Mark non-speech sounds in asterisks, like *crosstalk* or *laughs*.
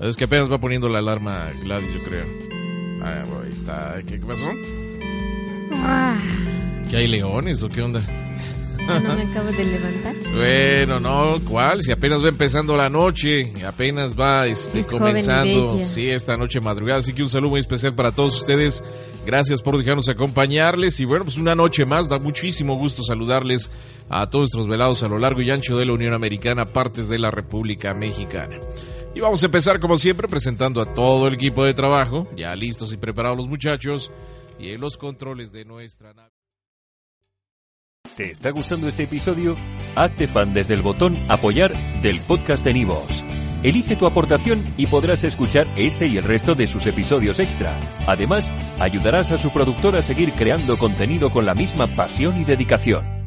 Es que apenas va poniendo la alarma Gladys, yo creo. Ah, ahí está. ¿Qué, qué pasó? Ah, ¿Que hay leones o qué onda? no me acabo de levantar. *laughs* Bueno, no, ¿cuál? Si apenas va empezando la noche, apenas va este, Es comenzando, sí, esta noche madrugada. Así que un saludo muy especial para todos ustedes. Gracias por dejarnos acompañarles. Y bueno, pues una noche más, da muchísimo gusto saludarles a todos nuestros velados a lo largo y ancho de la Unión Americana, partes de la República Mexicana. Y vamos a empezar, como siempre, presentando a todo el equipo de trabajo, ya listos y preparados los muchachos, y en los controles de nuestra nave. ¿Te está gustando este episodio? Hazte fan desde el botón Apoyar del podcast de Nivos. Elige tu aportación y podrás escuchar este y el resto de sus episodios extra. Además, ayudarás a su productor a seguir creando contenido con la misma pasión y dedicación.